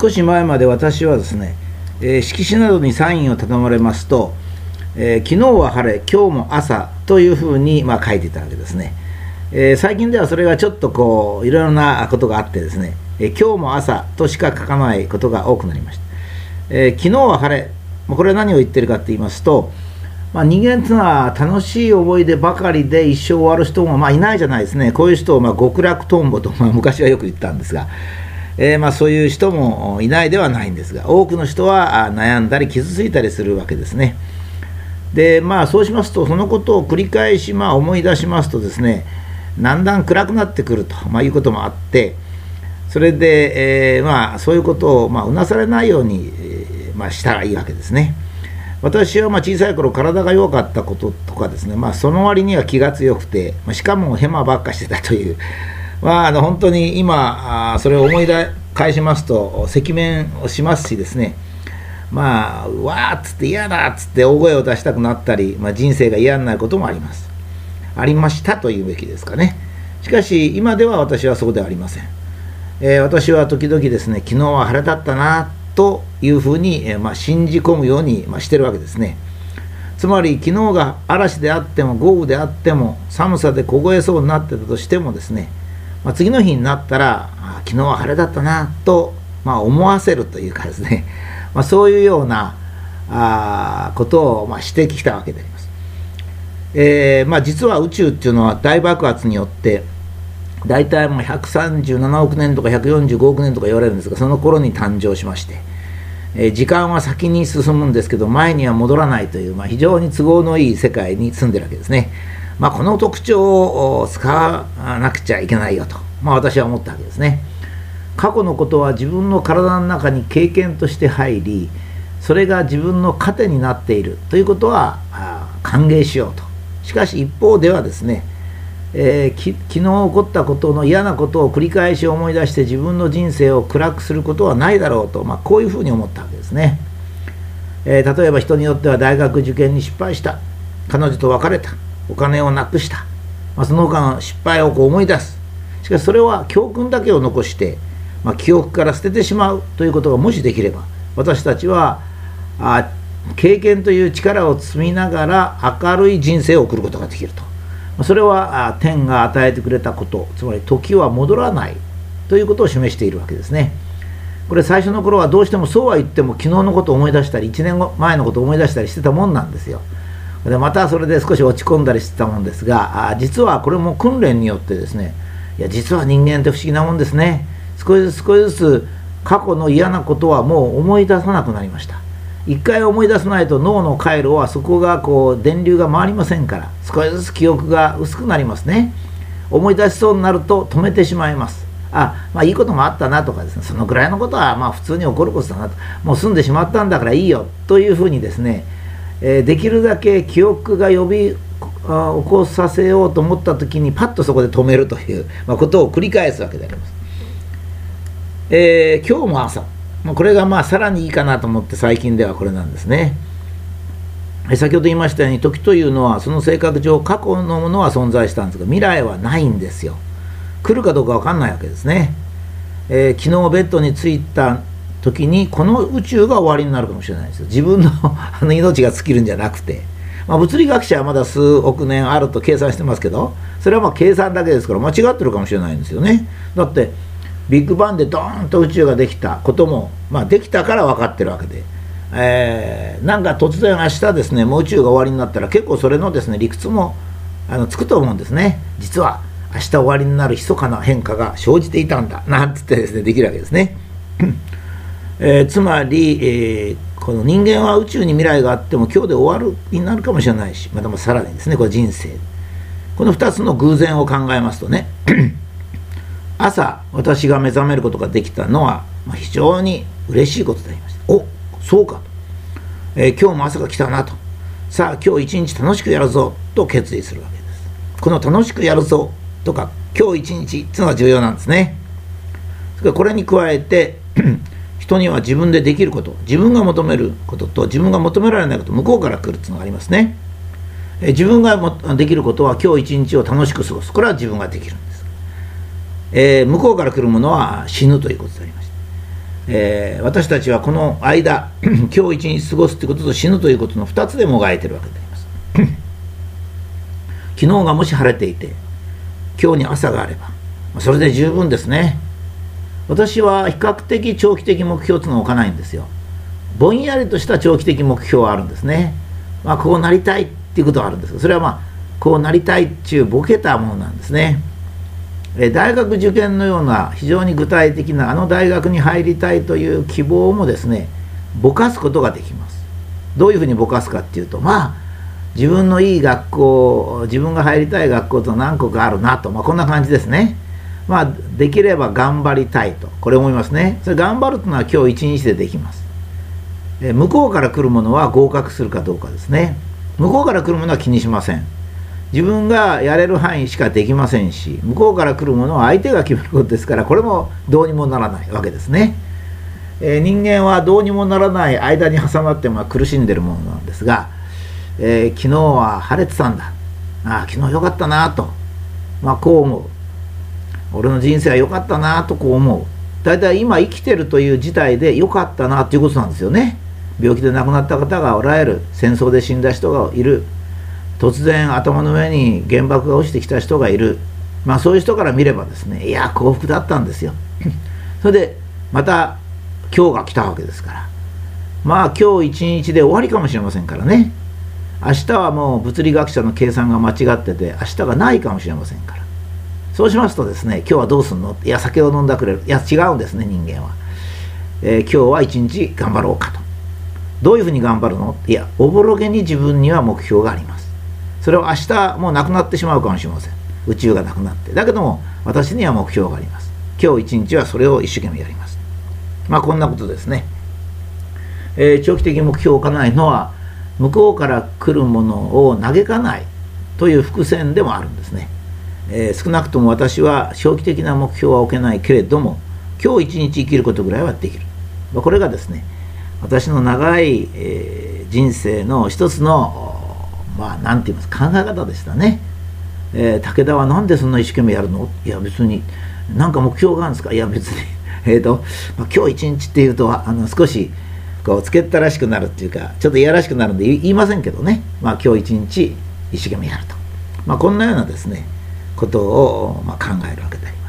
少し前まで私はですね、えー、色紙などにサインを頼まれますと、えー、昨日は晴れ、今日も朝というふうに、まあ、書いていたわけですね。えー、最近ではそれがちょっとこういろいろなことがあってですね、え今日も朝としか書かないことが多くなりました。え昨日は晴れ、これは何を言ってるかって言いますと、まあ、人間っていうのは楽しい思い出ばかりで一生終わる人もまあいないじゃないですね、こういう人をまあ極楽とんぼと、まあ、昔はよく言ったんですが、えー、まあそういう人もいないではないんですが、多くの人は悩んだり傷ついたりするわけですね。でまあ、そうしますと、そのことを繰り返しまあ思い出しますとですね、だんだん暗くなってくると、まあ、いうこともあって、それで、えー、まあ、そういうことをまあうなされないように、まあ、したらいいわけですね。私はま小さい頃体が弱かったこととかですね、まあ、その割には気が強くて、ましかもヘマばっかしてたという、まあ、あの本当に今、それを思い出返しますと、赤面をしますしですね、まあ、うわーっつって嫌だっつって大声を出したくなったり、まあ、人生が嫌になることもあります。ありましたと言うべきですかね。しかし、今では私はそうではありません。えー、私は時々ですね、昨日は晴れだったなというふうに、えまあ、信じ込むように、まあ、してるわけですね。つまり昨日が嵐であっても豪雨であっても寒さで凍えそうになってたとしてもですね、まあ、次の日になったら昨日は晴れだったなと、まあ、思わせるというかですね、まあ、そういうようなあことを、まあ、指摘したわけであります。えーまあ、実は宇宙っていうのは大爆発によって大体もう137億年とか145億年とか言われるんですがその頃に誕生しまして、えー、時間は先に進むんですけど前には戻らないという、まあ、非常に都合のいい世界に住んでるわけですね、まあ、この特徴を使わなくちゃいけないよと、まあ、私は思ったわけですね。過去のことは自分の体の中に経験として入りそれが自分の糧になっているということは歓迎しようと。しかし一方ではですねえー、昨日起こったことの嫌なことを繰り返し思い出して自分の人生を暗くすることはないだろうと、まあ、こういうふうに思ったわけですね、えー、例えば人によっては大学受験に失敗した。彼女と別れた。お金をなくした、まあ、その他の失敗をこう思い出す。しかしそれは教訓だけを残して、まあ、記憶から捨ててしまうということがもしできれば私たちはあ経験という力を積みながら明るい人生を送ることができると。それは天が与えてくれたことつまり時は戻らないということを示しているわけですね。これ最初の頃はどうしてもそうは言っても昨日のことを思い出したり1年前のことを思い出したりしてたもんなんですよ。でまたそれで少し落ち込んだりしてたもんですがあ実はこれも訓練によってですねいや実は人間って不思議なもんですね。少しずつ少しずつ過去の嫌なことはもう思い出さなくなりました。一回思い出さないと脳の回路はそこがこう電流が回りませんから少しずつ記憶が薄くなりますね。思い出しそうになると止めてしまいます。あまあいいこともあったなとかですねそのぐらいのことはまあ普通に起こることだなと。もう済んでしまったんだからいいよというふうにですね、えー、できるだけ記憶が呼び起こさせようと思った時にパッとそこで止めるという、まあ、ことを繰り返すわけであります、えー、今日も朝まあ、これがまあさらにいいかなと思って最近ではこれなんですね。先ほど言いましたように時というのはその性格上過去のものは存在したんですが未来はないんですよ。来るかどうか分かんないわけですね。えー、昨日ベッドに着いた時にこの宇宙が終わりになるかもしれないですよ。自分の あの命が尽きるんじゃなくて。まあ、物理学者はまだ数億年あると計算してますけどそれはまあ計算だけですから間違ってるかもしれないんですよね。だってビッグバンでドーンと宇宙ができたことも、まあ、できたから分かってるわけで、えー、なんか突然明日ですねもう宇宙が終わりになったら結構それのですね理屈もあのつくと思うんですね実は明日終わりになる密かな変化が生じていたんだなんつってですねできるわけですね、えー、つまり、えー、この人間は宇宙に未来があっても今日で終わるになるかもしれないしまたもさらにですねこれ人生。この2つの偶然を考えますとね 朝私が目覚めることができたのは、まあ、非常に嬉しいことでありました。おそうか。と、えー、今日も朝が来たなと。さあ今日一日楽しくやるぞと決意するわけです。この楽しくやるぞとか今日一日っていうのが重要なんですね。これに加えて 人には自分でできること自分が求めることと自分が求められないこと向こうから来るっていうのがありますね。自分ができることは今日一日を楽しく過ごす。これは自分ができるんです。えー、向こうから来るものは死ぬということでありました。えー、私たちはこの間 今日一日過ごすということと死ぬということの2つでもがいてるわけであります。昨日がもし晴れていて今日に朝があればそれで十分ですね。私は比較的長期的目標というのを置かないんですよ。ぼんやりとした長期的目標はあるんですね。まあこうなりたいっていうことはあるんです。それはまあこうなりたいっていうボケたものなんですね。え大学受験のような非常に具体的なあの大学に入りたいという希望もですねぼかすことができます。どういうふうにぼかすかっていうとまあ自分のいい学校自分が入りたい学校と何個かあるなと、まあ、こんな感じですね。まあできれば頑張りたいと。これ思いますね。それ頑張るというのは今日一日でできます。え向こうから来るものは合格するかどうかですね。向こうから来るものは気にしません。自分がやれる範囲しかできませんし向こうから来るものは相手が決めることですからこれもどうにもならないわけですね、え、人間はどうにもならない間に挟まってま苦しんでるものなんですが、えー、昨日は晴れてたんだ。ああ昨日よかったなと。まあこう思う。俺の人生は良かったなとこう思う。大体今生きてるという事態で良かったなということなんですよね。病気で亡くなった方がおられる。戦争で死んだ人がいる。突然頭の上に原爆が落ちてきた人がいる、まあ、そういう人から見ればですねいや幸福だったんですよ。それでまた今日が来たわけですから。まあ今日一日で終わりかもしれませんからね。明日はもう物理学者の計算が間違ってて明日がないかもしれませんから。そうしますとですね今日はどうすんの？いや酒を飲んだくれる。いや違うんですね人間は、えー、今日は一日頑張ろうかと。どういうふうに頑張るの？いやおぼろげに自分には目標があります。それは明日もうなくなってしまうかもしれません。宇宙がなくなって。だけども私には目標があります。今日一日はそれを一生懸命やります。まあこんなことですね、えー、長期的に目標を置かないのは向こうから来るものを嘆かないという伏線でもあるんですね、えー、少なくとも私は長期的な目標は置けないけれども今日一日生きることぐらいはできる、まあ、これがですね私の長い、えー、人生の一つのまあ何て言いますか考え方でしたね、えー、武田は何でそんな一生懸命やるの？いや別に何か目標があるんですか？いや別に。えっと、まあ、今日一日っていうとあの少しこうつけたらしくなるっていうかちょっといやらしくなるんで言いませんけどね、まあ、今日一日一生懸命やると、まあ、こんなようなですねことを、まあ、考えるわけで